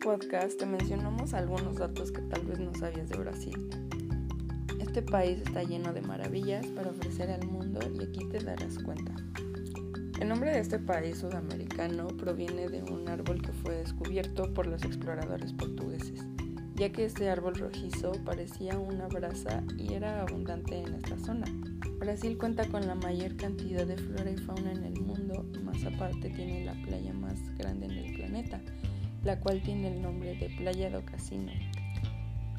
podcast te mencionamos algunos datos que tal vez no sabías de Brasil. Este país está lleno de maravillas para ofrecer al mundo y aquí te darás cuenta. El nombre de este país sudamericano proviene de un árbol que fue descubierto por los exploradores portugueses, ya que este árbol rojizo parecía una brasa y era abundante en esta zona. Brasil cuenta con la mayor cantidad de flora y fauna en el mundo y más aparte tiene la playa más grande en el planeta, la cual tiene el nombre de Playa do Casino,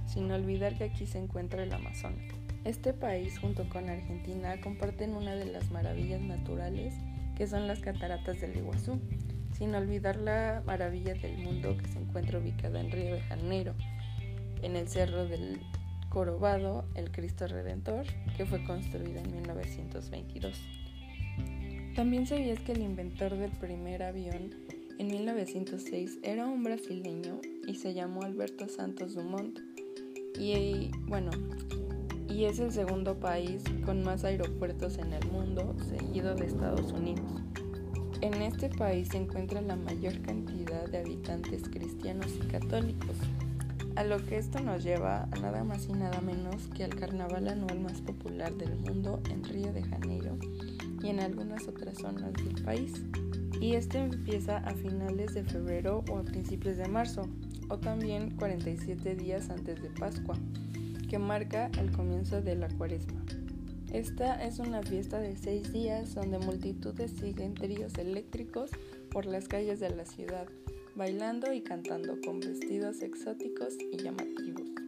sin olvidar que aquí se encuentra el Amazonas. Este país junto con Argentina comparten una de las maravillas naturales que son las cataratas del Iguazú, sin olvidar la maravilla del mundo que se encuentra ubicada en Río de Janeiro, en el Cerro del Corobado, el Cristo Redentor, que fue construido en 1922. También sabías que el inventor del primer avión en 1906 era un brasileño y se llamó Alberto Santos Dumont. Y bueno, y es el segundo país con más aeropuertos en el mundo, seguido de Estados Unidos. En este país se encuentra la mayor cantidad de habitantes cristianos y católicos, a lo que esto nos lleva a nada más y nada menos que al carnaval anual más popular del mundo en Río de Janeiro y en algunas otras zonas del país y este empieza a finales de febrero o a principios de marzo, o también 47 días antes de Pascua, que marca el comienzo de la cuaresma. Esta es una fiesta de seis días donde multitudes siguen tríos eléctricos por las calles de la ciudad, bailando y cantando con vestidos exóticos y llamativos.